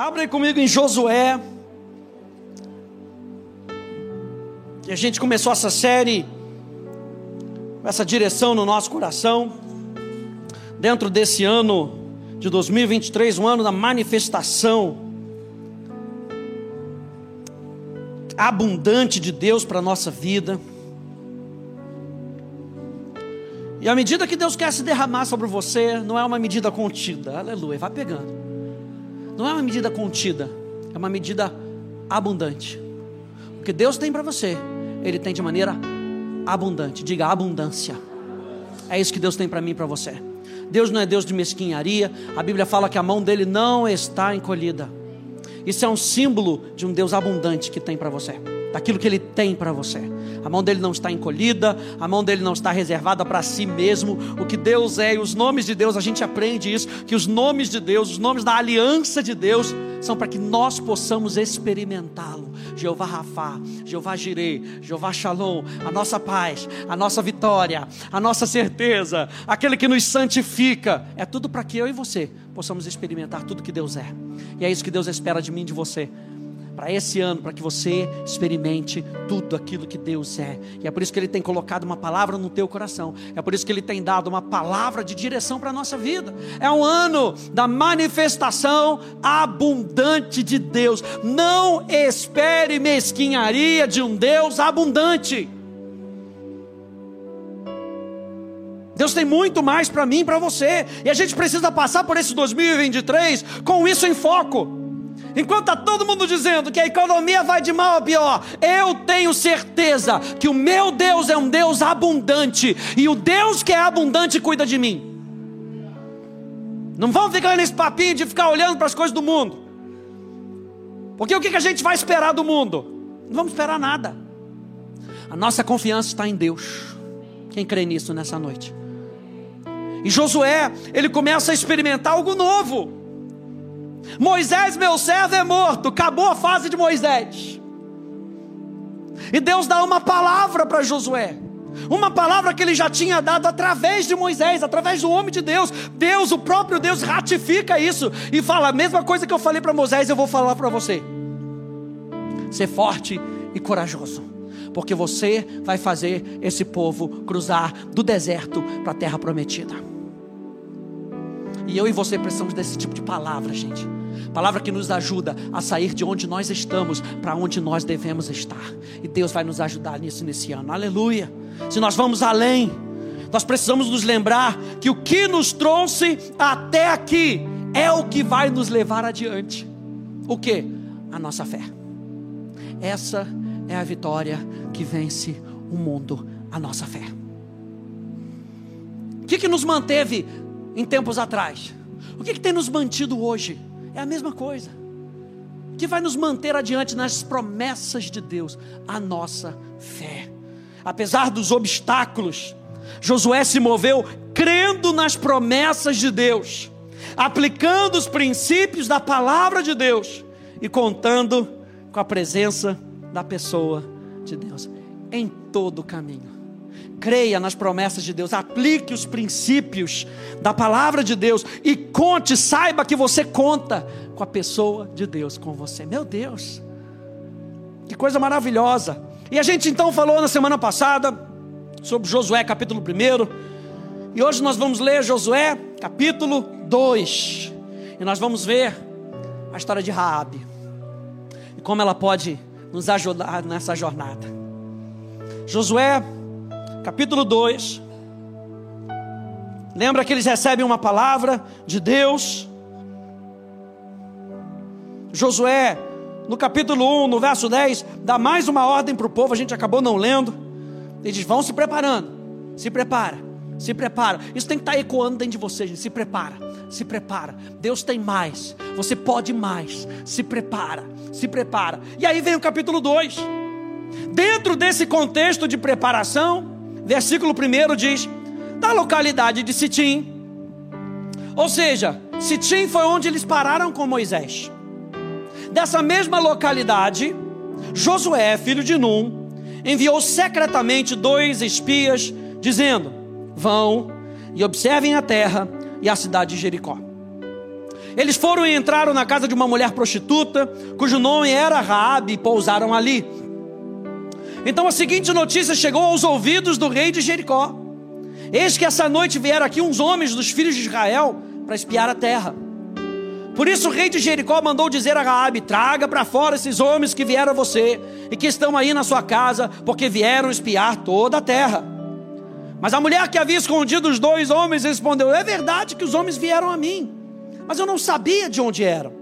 Abre comigo em Josué. E a gente começou essa série, essa direção no nosso coração, dentro desse ano de 2023, um ano da manifestação abundante de Deus para a nossa vida. E a medida que Deus quer se derramar sobre você, não é uma medida contida, aleluia, vai pegando. Não é uma medida contida, é uma medida abundante. O que Deus tem para você, Ele tem de maneira abundante. Diga abundância. É isso que Deus tem para mim e para você. Deus não é Deus de mesquinharia. A Bíblia fala que a mão dele não está encolhida. Isso é um símbolo de um Deus abundante que tem para você daquilo que Ele tem para você. A mão dele não está encolhida, a mão dele não está reservada para si mesmo. O que Deus é e os nomes de Deus, a gente aprende isso: que os nomes de Deus, os nomes da aliança de Deus, são para que nós possamos experimentá-lo. Jeová Rafá, Jeová Jireh, Jeová Shalom, a nossa paz, a nossa vitória, a nossa certeza, aquele que nos santifica. É tudo para que eu e você possamos experimentar tudo que Deus é. E é isso que Deus espera de mim e de você para esse ano, para que você experimente tudo aquilo que Deus é. E é por isso que Ele tem colocado uma palavra no teu coração. É por isso que Ele tem dado uma palavra de direção para a nossa vida. É um ano da manifestação abundante de Deus. Não espere mesquinharia de um Deus abundante. Deus tem muito mais para mim e para você. E a gente precisa passar por esse 2023 com isso em foco. Enquanto está todo mundo dizendo que a economia vai de mal a pior, eu tenho certeza que o meu Deus é um Deus abundante e o Deus que é abundante cuida de mim. Não vamos ficar nesse papinho de ficar olhando para as coisas do mundo, porque o que a gente vai esperar do mundo? Não vamos esperar nada. A nossa confiança está em Deus. Quem crê nisso nessa noite? E Josué, ele começa a experimentar algo novo. Moisés, meu servo, é morto. Acabou a fase de Moisés. E Deus dá uma palavra para Josué. Uma palavra que ele já tinha dado através de Moisés, através do homem de Deus. Deus, o próprio Deus, ratifica isso e fala: a mesma coisa que eu falei para Moisés, eu vou falar para você. Ser forte e corajoso, porque você vai fazer esse povo cruzar do deserto para a terra prometida. E eu e você precisamos desse tipo de palavra, gente. Palavra que nos ajuda a sair de onde nós estamos para onde nós devemos estar. E Deus vai nos ajudar nisso nesse ano. Aleluia. Se nós vamos além, nós precisamos nos lembrar que o que nos trouxe até aqui é o que vai nos levar adiante. O que? A nossa fé. Essa é a vitória que vence o mundo, a nossa fé. O que, que nos manteve em tempos atrás. O que, que tem nos mantido hoje? É a mesma coisa. O que vai nos manter adiante nas promessas de Deus? A nossa fé. Apesar dos obstáculos, Josué se moveu crendo nas promessas de Deus, aplicando os princípios da palavra de Deus e contando com a presença da pessoa de Deus em todo o caminho creia nas promessas de Deus, aplique os princípios da palavra de Deus e conte, saiba que você conta com a pessoa de Deus com você. Meu Deus, que coisa maravilhosa. E a gente então falou na semana passada sobre Josué capítulo 1, e hoje nós vamos ler Josué capítulo 2, e nós vamos ver a história de Raabe e como ela pode nos ajudar nessa jornada. Josué capítulo 2. Lembra que eles recebem uma palavra de Deus. Josué, no capítulo 1, no verso 10, dá mais uma ordem para o povo, a gente acabou não lendo. Ele diz: vão se preparando, se prepara, se prepara. Isso tem que estar tá ecoando dentro de você, gente. Se prepara, se prepara. Deus tem mais, você pode mais. Se prepara, se prepara. E aí vem o capítulo 2. Dentro desse contexto de preparação, versículo 1 diz: da localidade de Sitim. Ou seja, Sitim foi onde eles pararam com Moisés. Dessa mesma localidade, Josué, filho de Num, enviou secretamente dois espias, dizendo: Vão e observem a terra e a cidade de Jericó. Eles foram e entraram na casa de uma mulher prostituta, cujo nome era Raabe, e pousaram ali. Então a seguinte notícia chegou aos ouvidos do rei de Jericó. Eis que essa noite vieram aqui uns homens dos filhos de Israel para espiar a terra. Por isso o rei de Jericó mandou dizer a Raabe: Traga para fora esses homens que vieram a você e que estão aí na sua casa, porque vieram espiar toda a terra. Mas a mulher que havia escondido os dois homens respondeu: É verdade que os homens vieram a mim, mas eu não sabia de onde eram.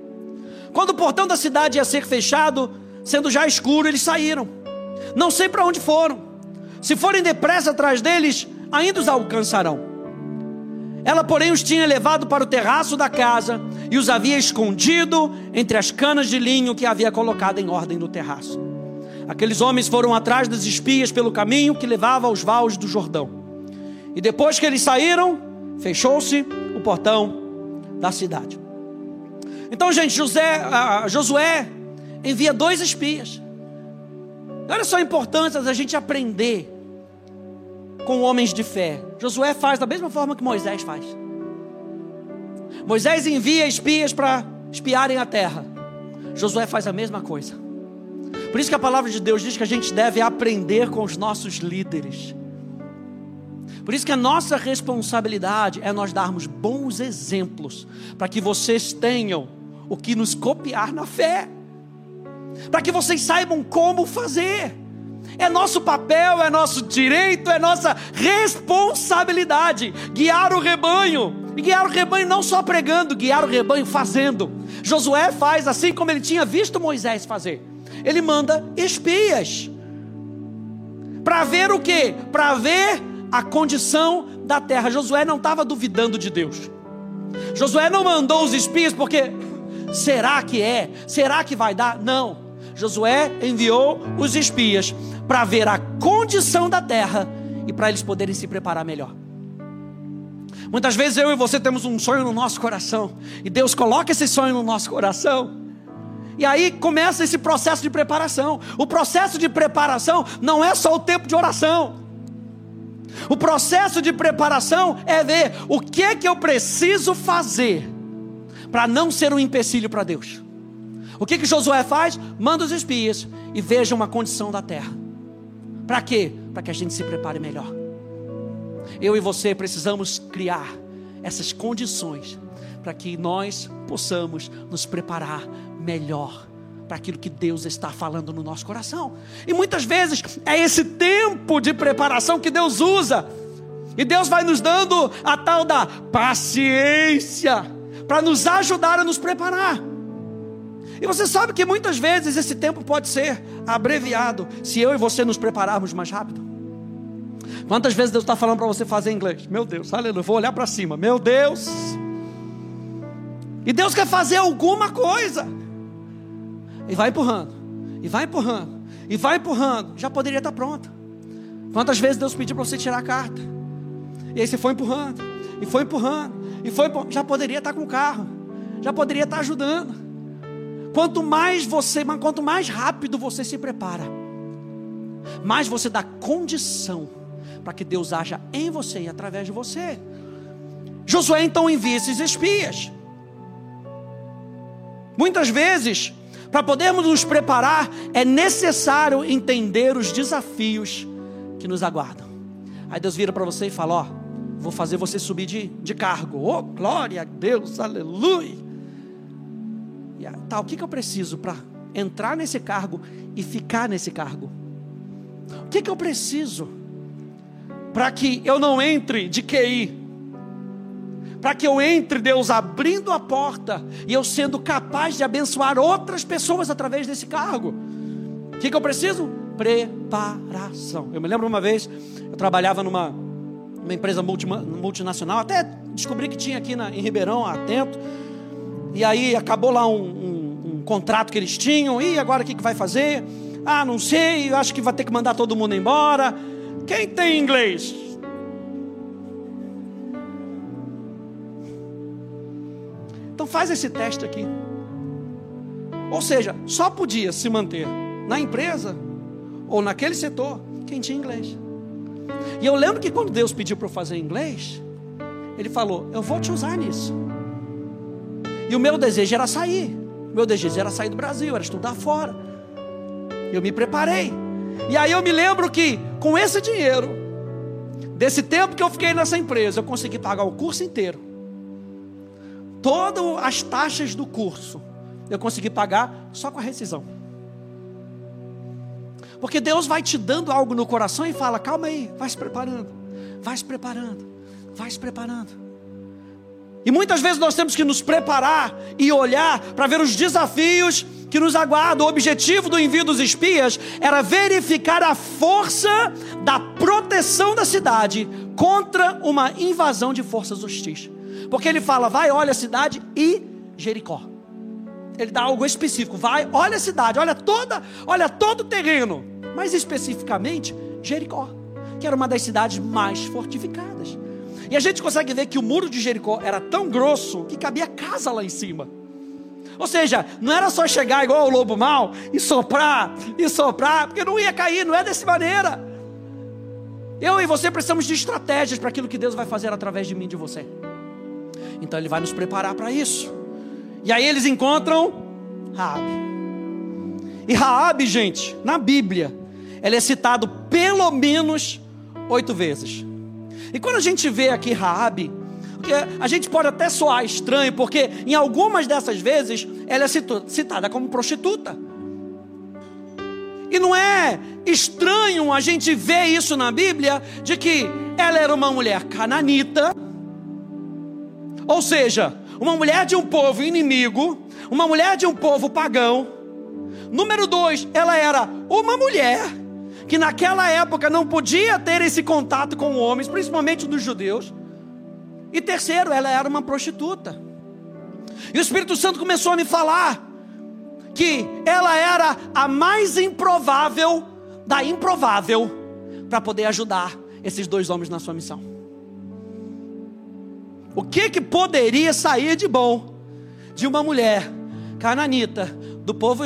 Quando o portão da cidade ia ser fechado, sendo já escuro, eles saíram. Não sei para onde foram. Se forem depressa atrás deles, ainda os alcançarão. Ela, porém, os tinha levado para o terraço da casa e os havia escondido entre as canas de linho que havia colocado em ordem no terraço. Aqueles homens foram atrás das espias pelo caminho que levava aos vales do Jordão. E depois que eles saíram, fechou-se o portão da cidade. Então, gente, José, uh, Josué envia dois espias. Olha só a importância da gente aprender com homens de fé. Josué faz da mesma forma que Moisés faz. Moisés envia espias para espiarem a terra. Josué faz a mesma coisa. Por isso que a palavra de Deus diz que a gente deve aprender com os nossos líderes. Por isso que a nossa responsabilidade é nós darmos bons exemplos para que vocês tenham o que nos copiar na fé. Para que vocês saibam como fazer. É nosso papel, é nosso direito, é nossa responsabilidade guiar o rebanho. E guiar o rebanho não só pregando, guiar o rebanho fazendo. Josué faz assim como ele tinha visto Moisés fazer. Ele manda espias. Para ver o que? Para ver a condição da terra. Josué não estava duvidando de Deus. Josué não mandou os espias porque será que é? Será que vai dar? Não. Josué enviou os espias para ver a condição da terra e para eles poderem se preparar melhor. Muitas vezes eu e você temos um sonho no nosso coração, e Deus coloca esse sonho no nosso coração, e aí começa esse processo de preparação. O processo de preparação não é só o tempo de oração. O processo de preparação é ver o que é que eu preciso fazer para não ser um empecilho para Deus. O que que Josué faz? Manda os espias e veja uma condição da terra. Para quê? Para que a gente se prepare melhor. Eu e você precisamos criar essas condições para que nós possamos nos preparar melhor para aquilo que Deus está falando no nosso coração. E muitas vezes é esse tempo de preparação que Deus usa. E Deus vai nos dando a tal da paciência para nos ajudar a nos preparar. E você sabe que muitas vezes esse tempo pode ser abreviado se eu e você nos prepararmos mais rápido. Quantas vezes Deus está falando para você fazer inglês? Meu Deus, aleluia, vou olhar para cima, meu Deus. E Deus quer fazer alguma coisa. E vai empurrando, e vai empurrando, e vai empurrando. Já poderia estar pronta. Quantas vezes Deus pediu para você tirar a carta? E aí você foi empurrando, e foi empurrando, e foi. Já poderia estar com o carro, já poderia estar ajudando. Quanto mais você, quanto mais rápido você se prepara, mais você dá condição para que Deus haja em você e através de você. Josué então envia esses espias. Muitas vezes, para podermos nos preparar, é necessário entender os desafios que nos aguardam. Aí Deus vira para você e fala: Ó, vou fazer você subir de, de cargo. Oh, glória a Deus, aleluia. E, tá, o que, que eu preciso para entrar nesse cargo e ficar nesse cargo? O que, que eu preciso para que eu não entre de QI? Para que eu entre, Deus abrindo a porta e eu sendo capaz de abençoar outras pessoas através desse cargo. O que, que eu preciso? Preparação. Eu me lembro uma vez, eu trabalhava numa uma empresa multinacional, até descobri que tinha aqui na, em Ribeirão, atento. E aí acabou lá um, um, um contrato que eles tinham, e agora o que, que vai fazer? Ah, não sei, acho que vai ter que mandar todo mundo embora. Quem tem inglês? Então faz esse teste aqui. Ou seja, só podia se manter na empresa ou naquele setor quem tinha inglês. E eu lembro que quando Deus pediu para eu fazer inglês, Ele falou: Eu vou te usar nisso. E o meu desejo era sair. O meu desejo era sair do Brasil, era estudar fora. Eu me preparei. E aí eu me lembro que com esse dinheiro, desse tempo que eu fiquei nessa empresa, eu consegui pagar o curso inteiro. Todas as taxas do curso eu consegui pagar só com a rescisão. Porque Deus vai te dando algo no coração e fala: calma aí, vai se preparando, vai se preparando, vai se preparando. E muitas vezes nós temos que nos preparar e olhar para ver os desafios que nos aguardam. O objetivo do envio dos espias era verificar a força da proteção da cidade contra uma invasão de forças hostis. Porque ele fala: vai, olha a cidade e Jericó. Ele dá algo específico. Vai, olha a cidade, olha toda, olha todo o terreno. Mais especificamente, Jericó, que era uma das cidades mais fortificadas. E a gente consegue ver que o muro de Jericó era tão grosso que cabia casa lá em cima. Ou seja, não era só chegar igual o lobo mal e soprar, e soprar, porque não ia cair, não é dessa maneira. Eu e você precisamos de estratégias para aquilo que Deus vai fazer através de mim e de você. Então Ele vai nos preparar para isso. E aí eles encontram Raabe. E Raabe, gente, na Bíblia, ela é citado pelo menos oito vezes. E quando a gente vê aqui Raabe, a gente pode até soar estranho, porque em algumas dessas vezes ela é citada como prostituta. E não é estranho a gente ver isso na Bíblia, de que ela era uma mulher cananita, ou seja, uma mulher de um povo inimigo, uma mulher de um povo pagão. Número dois, ela era uma mulher que naquela época não podia ter esse contato com homens, principalmente dos judeus. E terceiro, ela era uma prostituta. E o Espírito Santo começou a me falar que ela era a mais improvável da improvável para poder ajudar esses dois homens na sua missão. O que que poderia sair de bom de uma mulher cananita do povo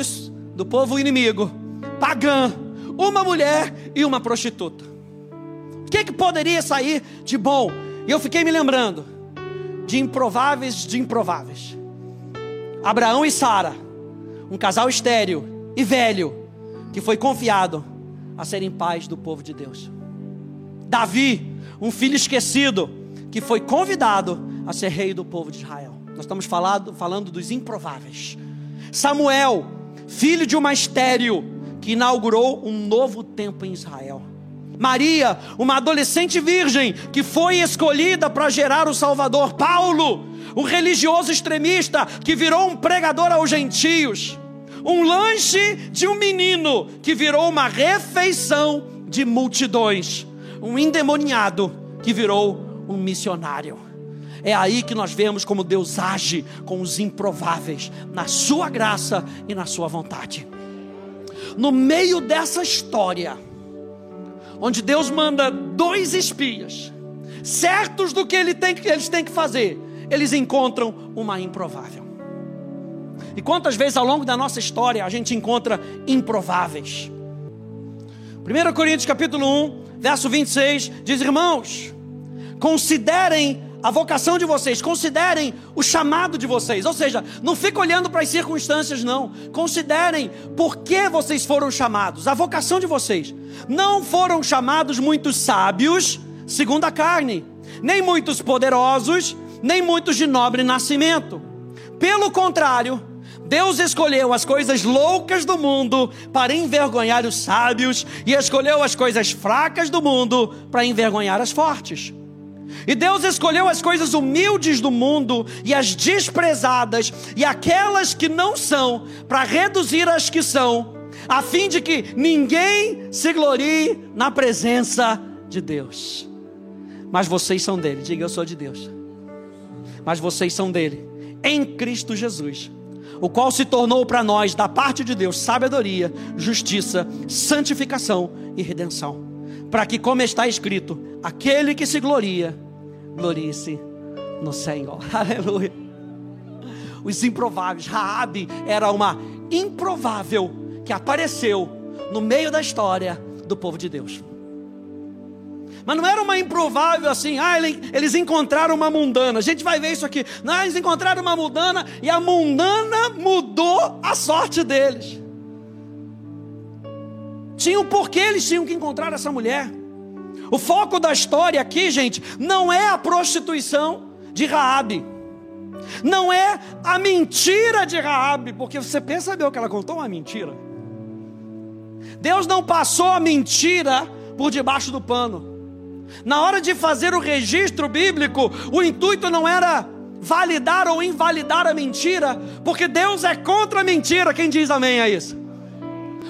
do povo inimigo, pagã, uma mulher e uma prostituta. O que, que poderia sair de bom? E eu fiquei me lembrando de improváveis de improváveis. Abraão e Sara, um casal estéril e velho, que foi confiado a serem pais do povo de Deus. Davi, um filho esquecido, que foi convidado a ser rei do povo de Israel. Nós estamos falando, falando dos improváveis. Samuel, filho de uma estéril, que inaugurou um novo tempo em Israel. Maria, uma adolescente virgem que foi escolhida para gerar o Salvador. Paulo, um religioso extremista que virou um pregador aos gentios. Um lanche de um menino que virou uma refeição de multidões. Um endemoniado que virou um missionário. É aí que nós vemos como Deus age com os improváveis, na sua graça e na sua vontade no meio dessa história, onde Deus manda dois espias, certos do que ele tem, eles têm que fazer, eles encontram uma improvável. E quantas vezes ao longo da nossa história a gente encontra improváveis? 1 Coríntios capítulo 1, verso 26, diz: Irmãos, considerem a vocação de vocês, considerem o chamado de vocês. Ou seja, não fique olhando para as circunstâncias, não. Considerem por que vocês foram chamados, a vocação de vocês. Não foram chamados muitos sábios, segundo a carne, nem muitos poderosos, nem muitos de nobre nascimento. Pelo contrário, Deus escolheu as coisas loucas do mundo para envergonhar os sábios, e escolheu as coisas fracas do mundo para envergonhar as fortes. E Deus escolheu as coisas humildes do mundo e as desprezadas e aquelas que não são, para reduzir as que são, a fim de que ninguém se glorie na presença de Deus. Mas vocês são dele, diga eu sou de Deus. Mas vocês são dele, em Cristo Jesus, o qual se tornou para nós, da parte de Deus, sabedoria, justiça, santificação e redenção para que, como está escrito, aquele que se gloria, glorie-se no Senhor. Aleluia. Os improváveis. Raabe era uma improvável que apareceu no meio da história do povo de Deus. Mas não era uma improvável assim, ah, eles encontraram uma mundana. A gente vai ver isso aqui. Não, eles encontraram uma mundana e a mundana mudou a sorte deles. Tinha um porquê eles tinham que encontrar essa mulher. O foco da história aqui, gente, não é a prostituição de Raabe. Não é a mentira de Raabe, porque você percebeu que ela contou uma mentira. Deus não passou a mentira por debaixo do pano. Na hora de fazer o registro bíblico, o intuito não era validar ou invalidar a mentira, porque Deus é contra a mentira. Quem diz amém a isso?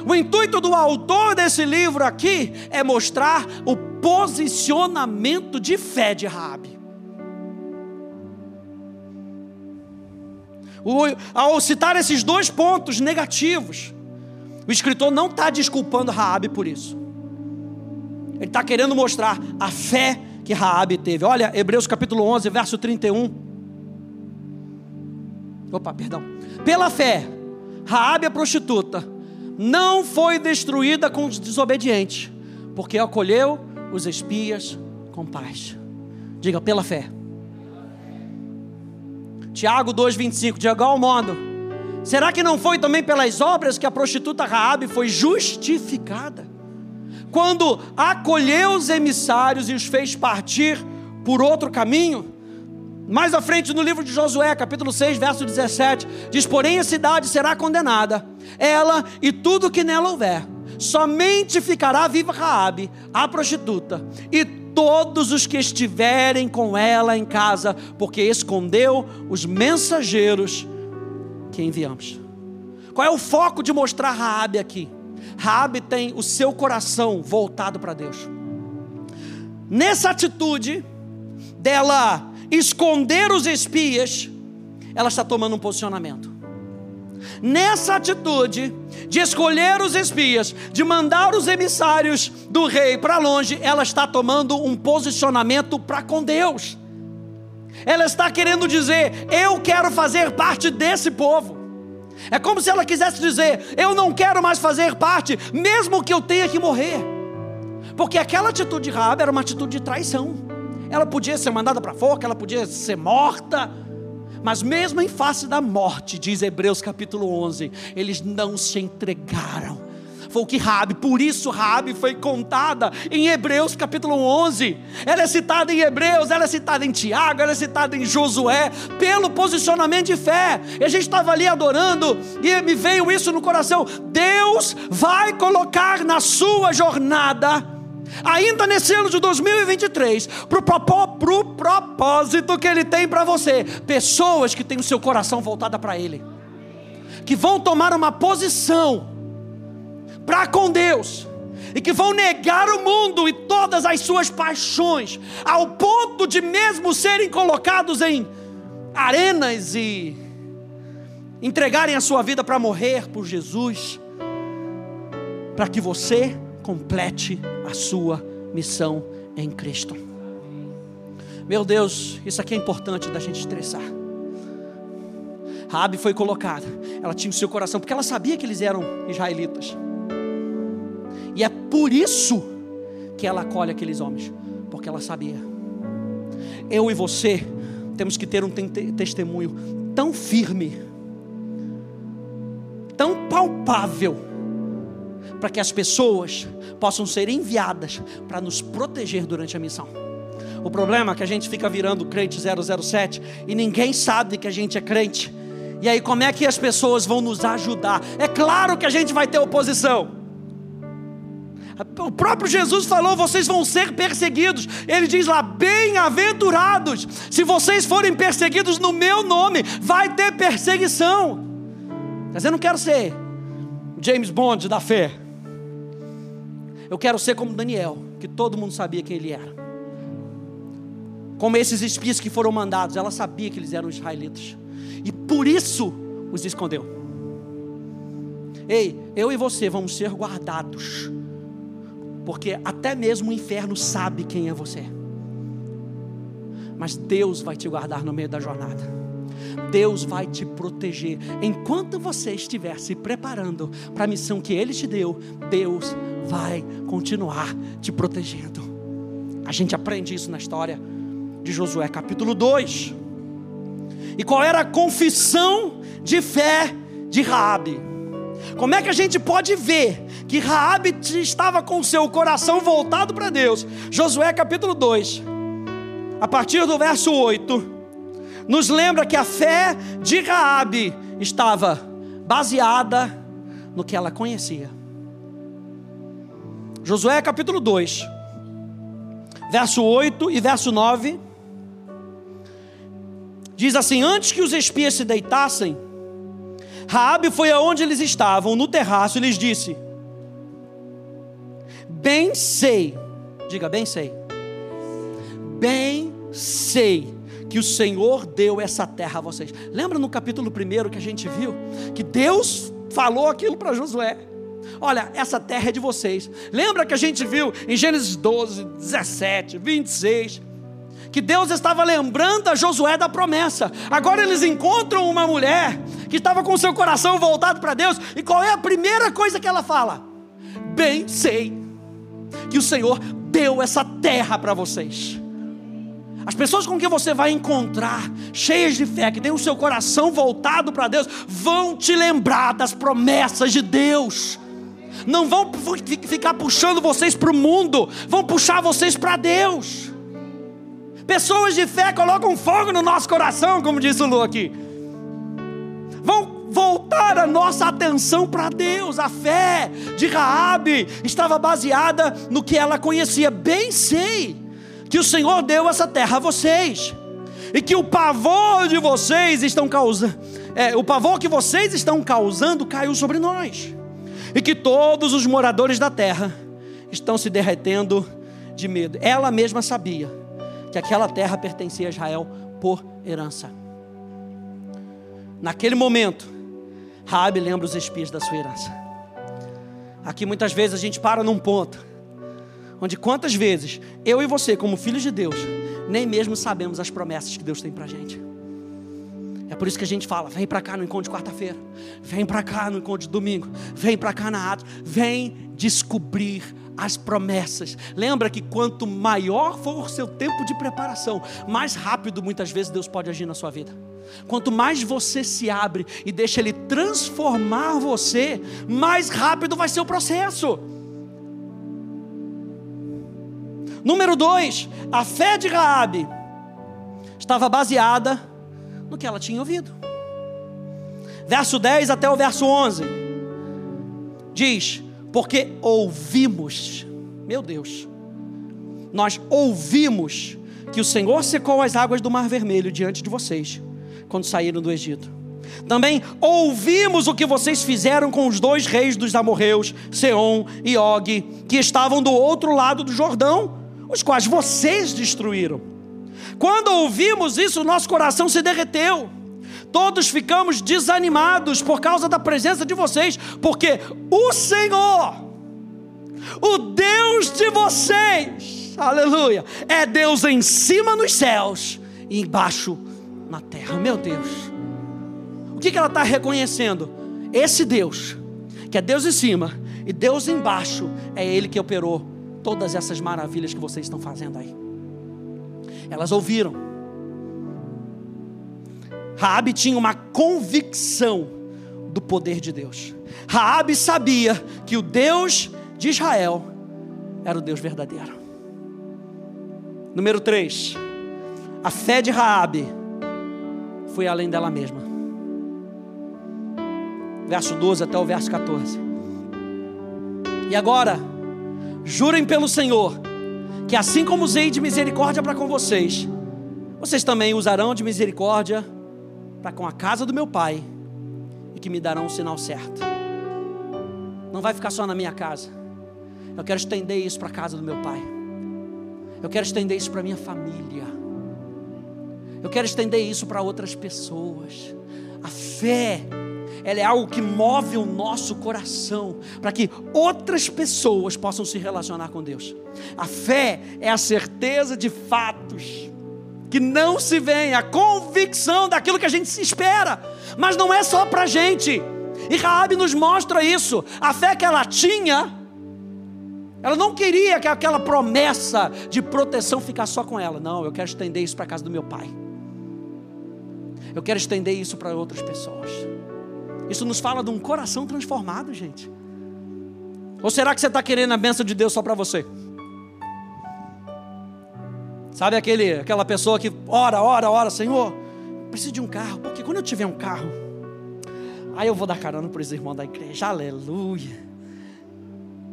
O intuito do autor desse livro aqui é mostrar o posicionamento de fé de Rabi. Ao citar esses dois pontos negativos, o escritor não está desculpando Raabe por isso. Ele está querendo mostrar a fé que Raabe teve. Olha, Hebreus capítulo 11, verso 31. Opa, perdão. Pela fé, Raabe a prostituta não foi destruída com os desobedientes, porque acolheu os espias com paz. Diga, pela fé. Tiago 2,25, de igual modo, será que não foi também pelas obras que a prostituta Raabe foi justificada? Quando acolheu os emissários e os fez partir por outro caminho? Mais à frente no livro de Josué, capítulo 6, verso 17, diz: Porém a cidade será condenada, ela e tudo que nela houver. Somente ficará viva Raabe, a prostituta, e todos os que estiverem com ela em casa, porque escondeu os mensageiros que enviamos. Qual é o foco de mostrar Raabe aqui? Raabe tem o seu coração voltado para Deus. Nessa atitude dela esconder os espias, ela está tomando um posicionamento. Nessa atitude de escolher os espias, de mandar os emissários do rei para longe, ela está tomando um posicionamento para com Deus. Ela está querendo dizer: Eu quero fazer parte desse povo. É como se ela quisesse dizer: Eu não quero mais fazer parte, mesmo que eu tenha que morrer. Porque aquela atitude de Raab era uma atitude de traição. Ela podia ser mandada para fogo, ela podia ser morta, mas mesmo em face da morte, diz Hebreus capítulo 11, eles não se entregaram. Foi o que Rabi, por isso Rabi foi contada em Hebreus capítulo 11. Ela é citada em Hebreus, ela é citada em Tiago, ela é citada em Josué, pelo posicionamento de fé. E a gente estava ali adorando e me veio isso no coração. Deus vai colocar na sua jornada ainda nesse ano de 2023, para o propósito que Ele tem para você, pessoas que têm o seu coração voltado para Ele, que vão tomar uma posição para com Deus, e que vão negar o mundo e todas as suas paixões, ao ponto de mesmo serem colocados em arenas e entregarem a sua vida para morrer por Jesus, para que você complete a sua missão em Cristo. Meu Deus, isso aqui é importante da gente estressar. Rabi foi colocada, ela tinha o seu coração, porque ela sabia que eles eram israelitas. E é por isso que ela acolhe aqueles homens, porque ela sabia. Eu e você temos que ter um testemunho tão firme, tão palpável, para que as pessoas possam ser enviadas para nos proteger durante a missão. O problema é que a gente fica virando crente 007 e ninguém sabe que a gente é crente. E aí, como é que as pessoas vão nos ajudar? É claro que a gente vai ter oposição. O próprio Jesus falou: vocês vão ser perseguidos. Ele diz lá: bem-aventurados. Se vocês forem perseguidos no meu nome, vai ter perseguição. Mas eu não quero ser James Bond da fé. Eu quero ser como Daniel, que todo mundo sabia quem ele era. Como esses espias que foram mandados, ela sabia que eles eram israelitas. E por isso os escondeu. Ei, eu e você vamos ser guardados. Porque até mesmo o inferno sabe quem é você. Mas Deus vai te guardar no meio da jornada. Deus vai te proteger. Enquanto você estiver se preparando para a missão que Ele te deu, Deus vai continuar te protegendo. A gente aprende isso na história de Josué, capítulo 2. E qual era a confissão de fé de Raabe? Como é que a gente pode ver que Raabe estava com o seu coração voltado para Deus? Josué capítulo 2, a partir do verso 8, nos lembra que a fé de Raabe estava baseada no que ela conhecia. Josué capítulo 2, verso 8 e verso 9. Diz assim: Antes que os espias se deitassem, Raabe foi aonde eles estavam, no terraço, e lhes disse: Bem sei, diga bem sei, bem sei que o Senhor deu essa terra a vocês. Lembra no capítulo 1 que a gente viu que Deus falou aquilo para Josué? Olha, essa terra é de vocês. Lembra que a gente viu em Gênesis 12, 17, 26 que Deus estava lembrando a Josué da promessa. Agora eles encontram uma mulher que estava com seu coração voltado para Deus, e qual é a primeira coisa que ela fala? Bem sei que o Senhor deu essa terra para vocês. As pessoas com quem você vai encontrar, cheias de fé, que têm o seu coração voltado para Deus, vão te lembrar das promessas de Deus. Não vão ficar puxando vocês para o mundo, vão puxar vocês para Deus. Pessoas de fé colocam fogo no nosso coração, como disse o Lu aqui. Vão voltar a nossa atenção para Deus. A fé de Raabe estava baseada no que ela conhecia. Bem sei que o Senhor deu essa terra a vocês. E que o pavor de vocês estão causando, é, o pavor que vocês estão causando caiu sobre nós. E que todos os moradores da terra estão se derretendo de medo. Ela mesma sabia que aquela terra pertencia a Israel por herança. Naquele momento, Raabe lembra os espias da sua herança. Aqui muitas vezes a gente para num ponto onde quantas vezes eu e você, como filhos de Deus, nem mesmo sabemos as promessas que Deus tem para gente. É por isso que a gente fala: vem para cá no encontro de quarta-feira, vem para cá no encontro de domingo, vem para cá na Atos, vem descobrir as promessas. Lembra que quanto maior for o seu tempo de preparação, mais rápido muitas vezes Deus pode agir na sua vida. Quanto mais você se abre e deixa Ele transformar você, mais rápido vai ser o processo. Número dois, a fé de Raabe estava baseada no que ela tinha ouvido. Verso 10 até o verso 11 diz: porque ouvimos, meu Deus, nós ouvimos que o Senhor secou as águas do Mar Vermelho diante de vocês, quando saíram do Egito. Também ouvimos o que vocês fizeram com os dois reis dos amorreus, Seom e Og, que estavam do outro lado do Jordão, os quais vocês destruíram. Quando ouvimos isso, nosso coração se derreteu todos ficamos desanimados por causa da presença de vocês, porque o Senhor, o Deus de vocês, aleluia, é Deus em cima nos céus e embaixo na terra. Meu Deus, o que, que ela está reconhecendo? Esse Deus, que é Deus em cima e Deus embaixo, é Ele que operou todas essas maravilhas que vocês estão fazendo aí. Elas ouviram Raabe tinha uma convicção do poder de Deus. Raabe sabia que o Deus de Israel era o Deus verdadeiro. Número 3. A fé de Raabe foi além dela mesma. Verso 12 até o verso 14. E agora, jurem pelo Senhor, que assim como usei de misericórdia para com vocês, vocês também usarão de misericórdia para com a casa do meu pai e que me darão um sinal certo. Não vai ficar só na minha casa. Eu quero estender isso para a casa do meu pai. Eu quero estender isso para minha família. Eu quero estender isso para outras pessoas. A fé, ela é algo que move o nosso coração para que outras pessoas possam se relacionar com Deus. A fé é a certeza de fatos que não se vem, a convicção daquilo que a gente se espera, mas não é só para a gente. E Raabe nos mostra isso. A fé que ela tinha Ela não queria que aquela promessa de proteção ficasse só com ela. Não, eu quero estender isso para a casa do meu pai. Eu quero estender isso para outras pessoas. Isso nos fala de um coração transformado, gente. Ou será que você está querendo a bênção de Deus só para você? Sabe aquele, aquela pessoa que ora, ora, ora, Senhor, preciso de um carro, porque quando eu tiver um carro, aí eu vou dar carona para os irmãos da igreja, aleluia.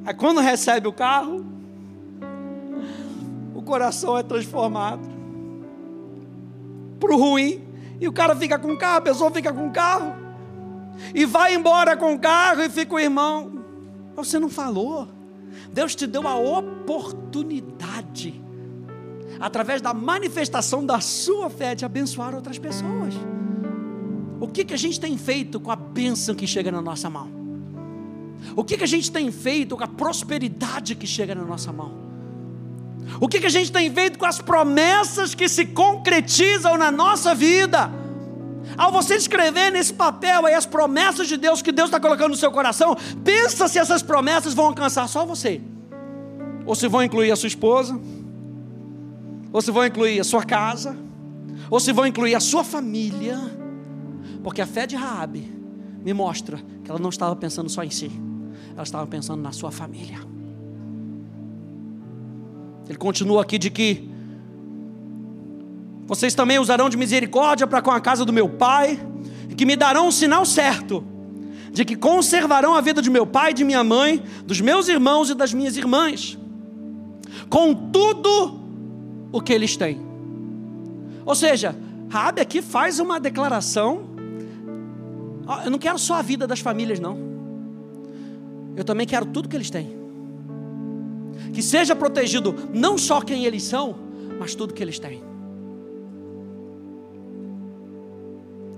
Aí quando recebe o carro, o coração é transformado para o ruim, e o cara fica com o carro, a pessoa fica com o carro, e vai embora com o carro, e fica o irmão. Você não falou. Deus te deu a oportunidade, através da manifestação da sua fé, de abençoar outras pessoas. O que, que a gente tem feito com a bênção que chega na nossa mão? O que, que a gente tem feito com a prosperidade que chega na nossa mão? O que, que a gente tem feito com as promessas que se concretizam na nossa vida? Ao você escrever nesse papel aí as promessas de Deus que Deus está colocando no seu coração, pensa se essas promessas vão alcançar só você, ou se vão incluir a sua esposa, ou se vão incluir a sua casa, ou se vão incluir a sua família, porque a fé de Raabe me mostra que ela não estava pensando só em si, ela estava pensando na sua família. Ele continua aqui de que vocês também usarão de misericórdia para com a casa do meu pai, e que me darão um sinal certo, de que conservarão a vida de meu pai, de minha mãe, dos meus irmãos e das minhas irmãs, com tudo o que eles têm. Ou seja, Rabi aqui faz uma declaração. Eu não quero só a vida das famílias, não. Eu também quero tudo que eles têm. Que seja protegido não só quem eles são, mas tudo que eles têm.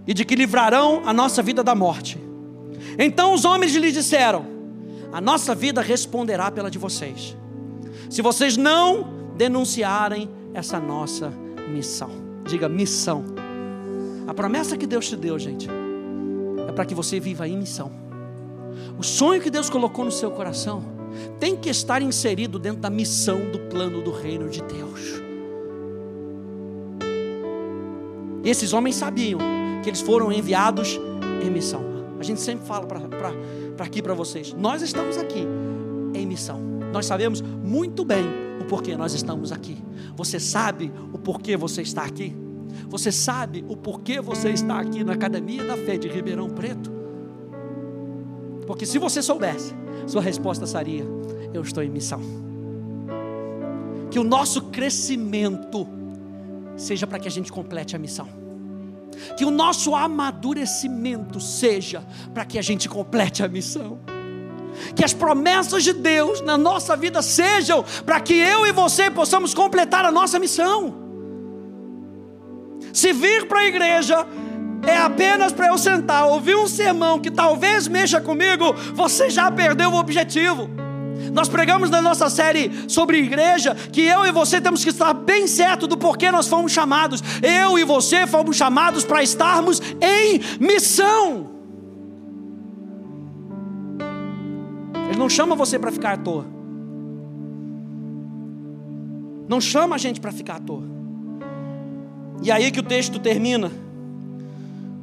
E de que livrarão a nossa vida da morte. Então os homens lhes disseram: A nossa vida responderá pela de vocês, se vocês não denunciarem essa nossa missão. Diga missão. A promessa que Deus te deu, gente, é para que você viva em missão. O sonho que Deus colocou no seu coração tem que estar inserido dentro da missão do plano do reino de Deus. E esses homens sabiam que eles foram enviados em missão. A gente sempre fala para aqui para vocês: nós estamos aqui em missão. Nós sabemos muito bem o porquê nós estamos aqui. Você sabe o porquê você está aqui? Você sabe o porquê você está aqui na Academia da Fé de Ribeirão Preto? Porque se você soubesse, sua resposta seria: Eu estou em missão. Que o nosso crescimento seja para que a gente complete a missão. Que o nosso amadurecimento seja para que a gente complete a missão. Que as promessas de Deus na nossa vida sejam para que eu e você possamos completar a nossa missão. Se vir para a igreja é apenas para eu sentar, ouvir um sermão que talvez mexa comigo, você já perdeu o objetivo. Nós pregamos na nossa série sobre igreja que eu e você temos que estar bem certo do porquê nós fomos chamados. Eu e você fomos chamados para estarmos em missão. Ele não chama você para ficar à toa. Não chama a gente para ficar à toa. E aí que o texto termina.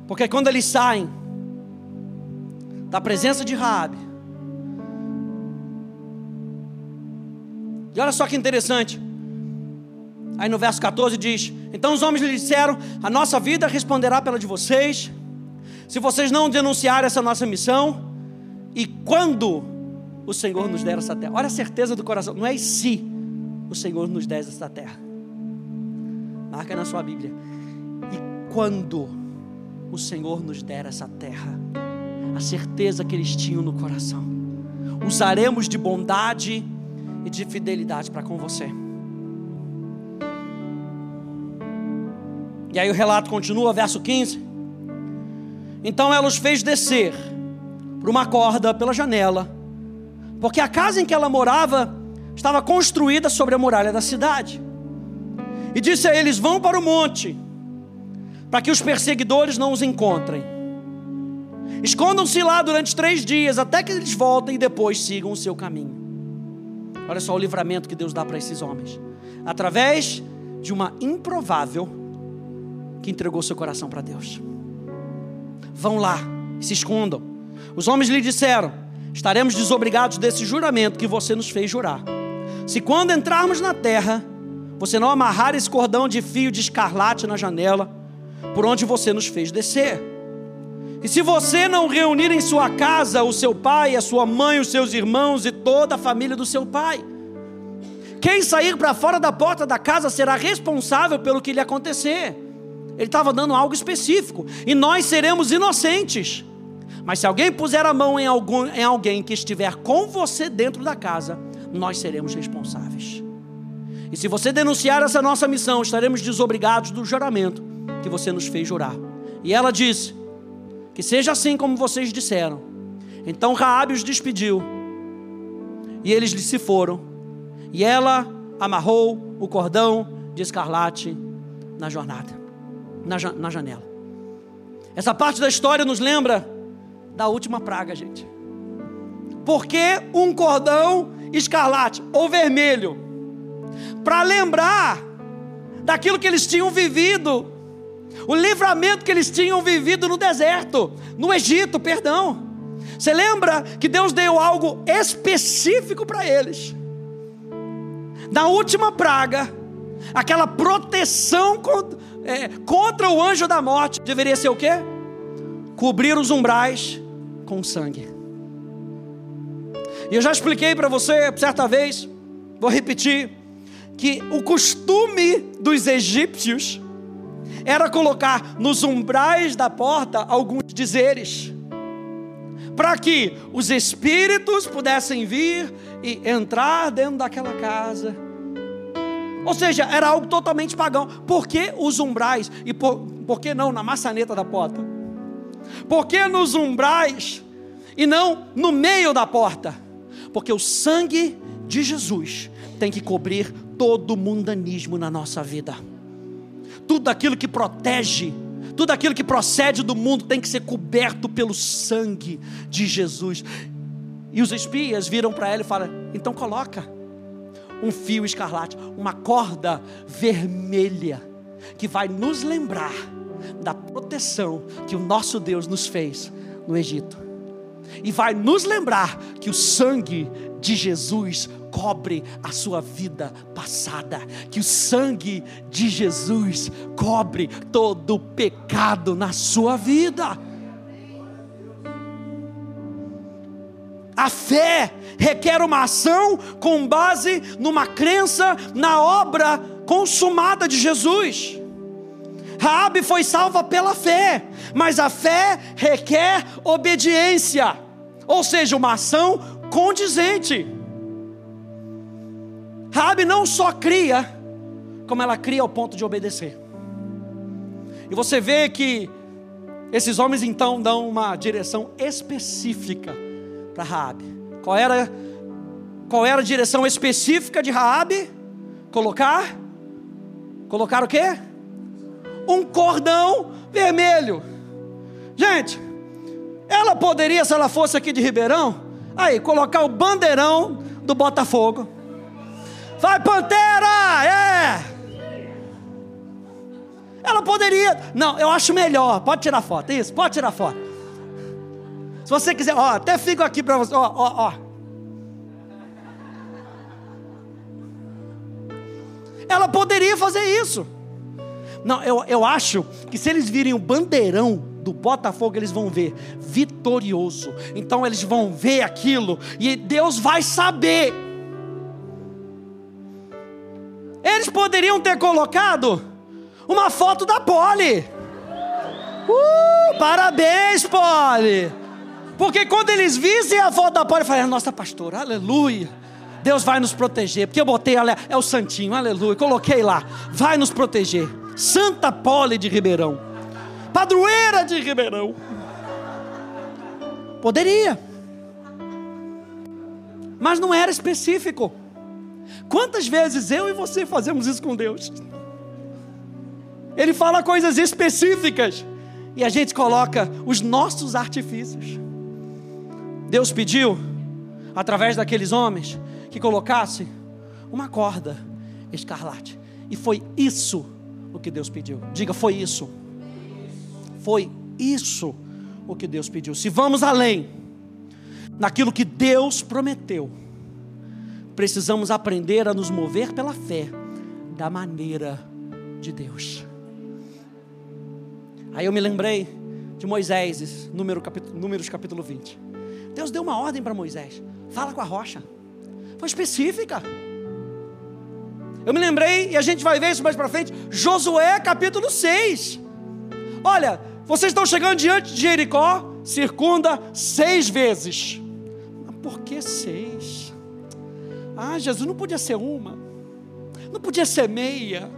Porque quando eles saem da presença de Raabe, e olha só que interessante. Aí no verso 14 diz: Então os homens lhe disseram: A nossa vida responderá pela de vocês, se vocês não denunciarem essa nossa missão, e quando o Senhor nos der essa terra. Olha a certeza do coração, não é se o Senhor nos der essa terra. Marca na sua Bíblia. E quando o Senhor nos der essa terra, a certeza que eles tinham no coração, usaremos de bondade e de fidelidade para com você. E aí o relato continua, verso 15. Então ela os fez descer por uma corda pela janela, porque a casa em que ela morava estava construída sobre a muralha da cidade. E disse a eles: Vão para o monte para que os perseguidores não os encontrem. Escondam-se lá durante três dias, até que eles voltem e depois sigam o seu caminho. Olha só o livramento que Deus dá para esses homens. Através de uma improvável que entregou seu coração para Deus. Vão lá, se escondam. Os homens lhe disseram: Estaremos desobrigados desse juramento que você nos fez jurar. Se quando entrarmos na terra, você não amarrar esse cordão de fio de escarlate na janela, por onde você nos fez descer. E se você não reunir em sua casa o seu pai, a sua mãe, os seus irmãos e toda a família do seu pai, quem sair para fora da porta da casa será responsável pelo que lhe acontecer. Ele estava dando algo específico. E nós seremos inocentes. Mas se alguém puser a mão em, algum, em alguém que estiver com você dentro da casa, nós seremos responsáveis. E se você denunciar essa nossa missão, estaremos desobrigados do juramento que você nos fez jurar. E ela disse: Que seja assim como vocês disseram. Então Raabe os despediu. E eles se foram. E ela amarrou o cordão de escarlate na jornada, na, na janela. Essa parte da história nos lembra da última praga, gente. Por que um cordão escarlate ou vermelho? Para lembrar daquilo que eles tinham vivido o livramento que eles tinham vivido no deserto, no Egito, perdão. Você lembra que Deus deu algo específico para eles? Na última praga, aquela proteção contra, é, contra o anjo da morte deveria ser o quê? Cobrir os umbrais com sangue. E eu já expliquei para você certa vez, vou repetir, que o costume dos egípcios era colocar nos umbrais da porta alguns dizeres, para que os espíritos pudessem vir e entrar dentro daquela casa. Ou seja, era algo totalmente pagão. Por que os umbrais? E por, por que não na maçaneta da porta? Por que nos umbrais e não no meio da porta? Porque o sangue de Jesus tem que cobrir todo o mundanismo na nossa vida tudo aquilo que protege, tudo aquilo que procede do mundo tem que ser coberto pelo sangue de Jesus. E os espias viram para ela e falaram: então coloca um fio escarlate, uma corda vermelha, que vai nos lembrar da proteção que o nosso Deus nos fez no Egito. E vai nos lembrar que o sangue de Jesus cobre a sua vida passada, que o sangue de Jesus cobre todo o pecado na sua vida. A fé requer uma ação com base numa crença na obra consumada de Jesus. Raabe foi salva pela fé, mas a fé requer obediência, ou seja, uma ação condizente. Rabi não só cria, como ela cria ao ponto de obedecer. E você vê que esses homens então dão uma direção específica para Raabe. Qual era qual era a direção específica de Raabe? Colocar colocar o quê? Um cordão vermelho. Gente, ela poderia, se ela fosse aqui de Ribeirão, aí colocar o bandeirão do Botafogo Vai, Pantera! É! Ela poderia. Não, eu acho melhor. Pode tirar foto, isso, pode tirar foto. Se você quiser, ó, até fico aqui para você, ó, ó, ó. Ela poderia fazer isso. Não, eu, eu acho que se eles virem o bandeirão do Botafogo, eles vão ver vitorioso. Então eles vão ver aquilo e Deus vai saber eles poderiam ter colocado uma foto da Polly. Uh, parabéns, Polly. Porque quando eles vissem a foto da Polly, falaram: Nossa, pastor, aleluia. Deus vai nos proteger. Porque eu botei, é o santinho, aleluia. Coloquei lá, vai nos proteger. Santa Polly de Ribeirão. Padroeira de Ribeirão. Poderia. Mas não era específico. Quantas vezes eu e você fazemos isso com Deus? Ele fala coisas específicas e a gente coloca os nossos artifícios. Deus pediu, através daqueles homens, que colocasse uma corda escarlate. E foi isso o que Deus pediu. Diga, foi isso. Foi isso o que Deus pediu. Se vamos além naquilo que Deus prometeu, precisamos aprender a nos mover pela fé da maneira de Deus. Aí eu me lembrei de Moisés, número, capítulo, Números capítulo 20. Deus deu uma ordem para Moisés: fala com a rocha. Foi específica. Eu me lembrei, e a gente vai ver isso mais para frente, Josué capítulo 6. Olha, vocês estão chegando diante de Jericó, circunda seis vezes. Mas por que seis? Ah, Jesus não podia ser uma, não podia ser meia.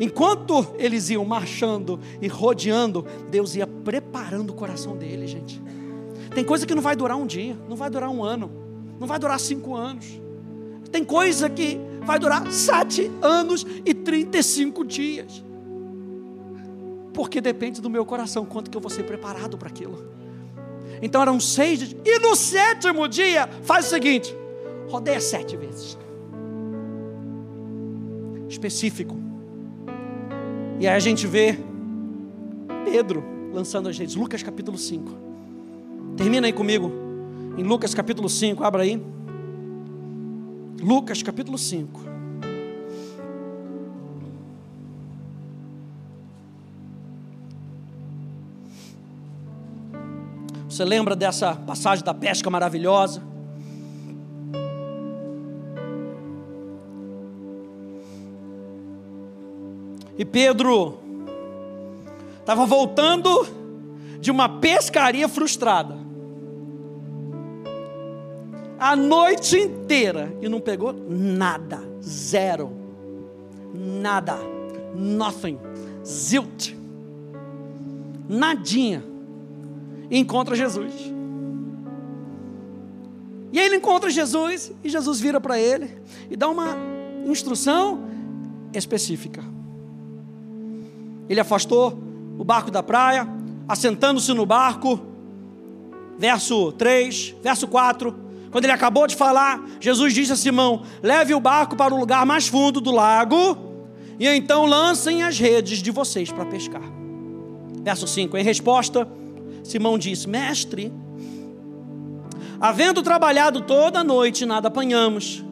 Enquanto eles iam marchando e rodeando, Deus ia preparando o coração dele, gente. Tem coisa que não vai durar um dia, não vai durar um ano, não vai durar cinco anos. Tem coisa que vai durar sete anos e 35 dias. Porque depende do meu coração, quanto que eu vou ser preparado para aquilo. Então eram seis dias. E no sétimo dia, faz o seguinte: rodeia sete vezes. Específico. E aí a gente vê Pedro lançando as redes. Lucas capítulo 5. Termina aí comigo. Em Lucas capítulo 5, abra aí. Lucas capítulo 5. Você lembra dessa passagem da pesca maravilhosa? E Pedro estava voltando de uma pescaria frustrada. A noite inteira e não pegou nada, zero, nada, nothing, zilt, nadinha. E encontra Jesus. E aí ele encontra Jesus e Jesus vira para ele e dá uma instrução específica. Ele afastou o barco da praia, assentando-se no barco. Verso 3, verso 4. Quando ele acabou de falar, Jesus disse a Simão: Leve o barco para o lugar mais fundo do lago, e então lancem as redes de vocês para pescar. Verso 5. Em resposta, Simão disse: Mestre, havendo trabalhado toda a noite, nada apanhamos.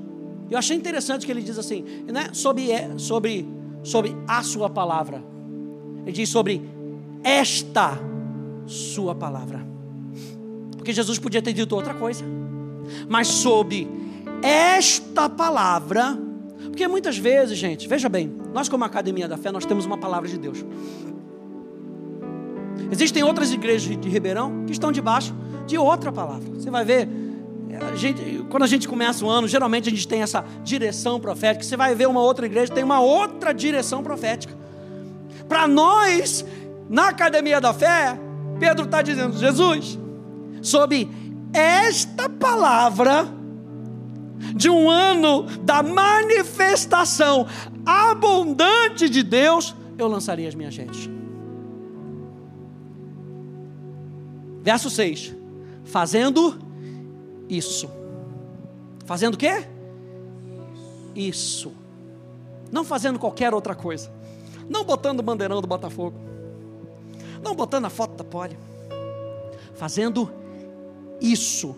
Eu achei interessante que ele diz assim, né, sobre, sobre, sobre a sua palavra. Ele diz sobre esta sua palavra. Porque Jesus podia ter dito outra coisa. Mas sobre esta palavra, porque muitas vezes, gente, veja bem, nós como Academia da Fé, nós temos uma palavra de Deus. Existem outras igrejas de Ribeirão que estão debaixo de outra palavra. Você vai ver, a gente, quando a gente começa o ano, geralmente a gente tem essa direção profética. Você vai ver uma outra igreja tem uma outra direção profética. Para nós, na academia da fé, Pedro está dizendo: Jesus, sob esta palavra, de um ano da manifestação abundante de Deus, eu lançaria as minhas redes. Verso 6: Fazendo isso. Fazendo o quê? Isso. Não fazendo qualquer outra coisa. Não botando o bandeirão do Botafogo. Não botando a foto da Poli. Fazendo isso,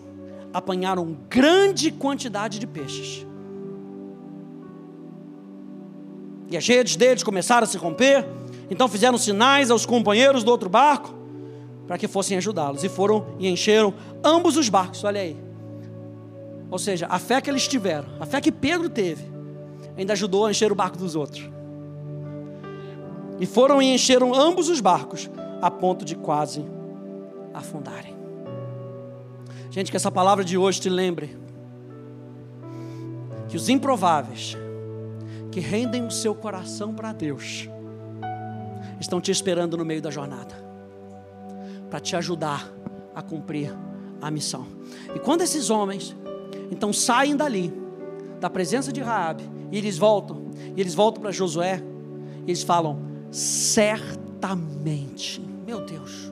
apanharam grande quantidade de peixes. E as redes deles começaram a se romper. Então fizeram sinais aos companheiros do outro barco para que fossem ajudá-los. E foram e encheram ambos os barcos. Olha aí. Ou seja, a fé que eles tiveram, a fé que Pedro teve, ainda ajudou a encher o barco dos outros. E foram e encheram ambos os barcos, a ponto de quase afundarem. Gente, que essa palavra de hoje te lembre que os improváveis, que rendem o seu coração para Deus, estão te esperando no meio da jornada, para te ajudar a cumprir a missão. E quando esses homens então saem dali, da presença de Raabe, e eles voltam, e eles voltam para Josué, e eles falam: certamente, meu Deus,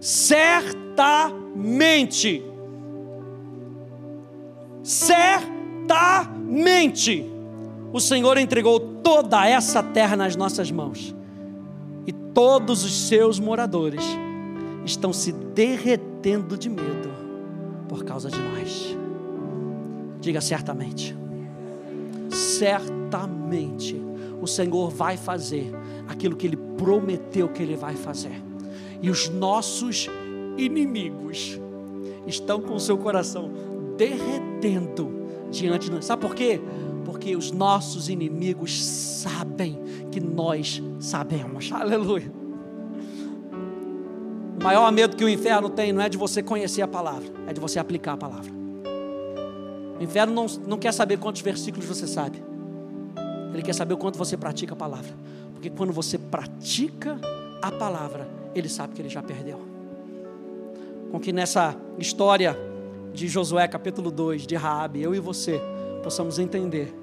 certamente, certamente. O Senhor entregou toda essa terra nas nossas mãos, e todos os seus moradores estão se derretendo de medo por causa de nós. Diga certamente. Certamente o Senhor vai fazer aquilo que ele prometeu que ele vai fazer. E os nossos inimigos estão com o seu coração derretendo diante de nós. Sabe por quê? Porque os nossos inimigos sabem que nós sabemos. Aleluia. O maior medo que o inferno tem não é de você conhecer a palavra, é de você aplicar a palavra. O inferno não, não quer saber quantos versículos você sabe, ele quer saber o quanto você pratica a palavra. Porque quando você pratica a palavra, ele sabe que ele já perdeu. Com que nessa história de Josué, capítulo 2, de Raabe, eu e você possamos entender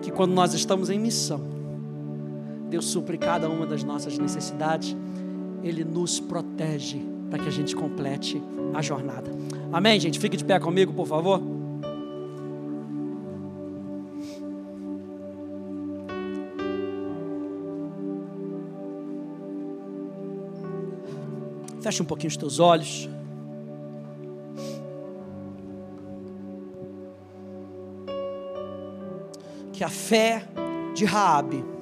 que quando nós estamos em missão, Deus supre cada uma das nossas necessidades, Ele nos protege para que a gente complete a jornada. Amém, gente? Fique de pé comigo, por favor. Feche um pouquinho os teus olhos. Que a fé de Raabe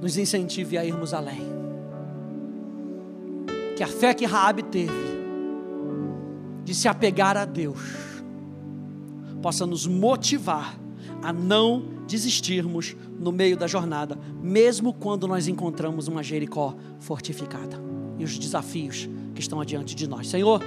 nos incentive a irmos além. Que a fé que Raabe teve de se apegar a Deus possa nos motivar a não desistirmos no meio da jornada, mesmo quando nós encontramos uma Jericó fortificada e os desafios que estão adiante de nós. Senhor,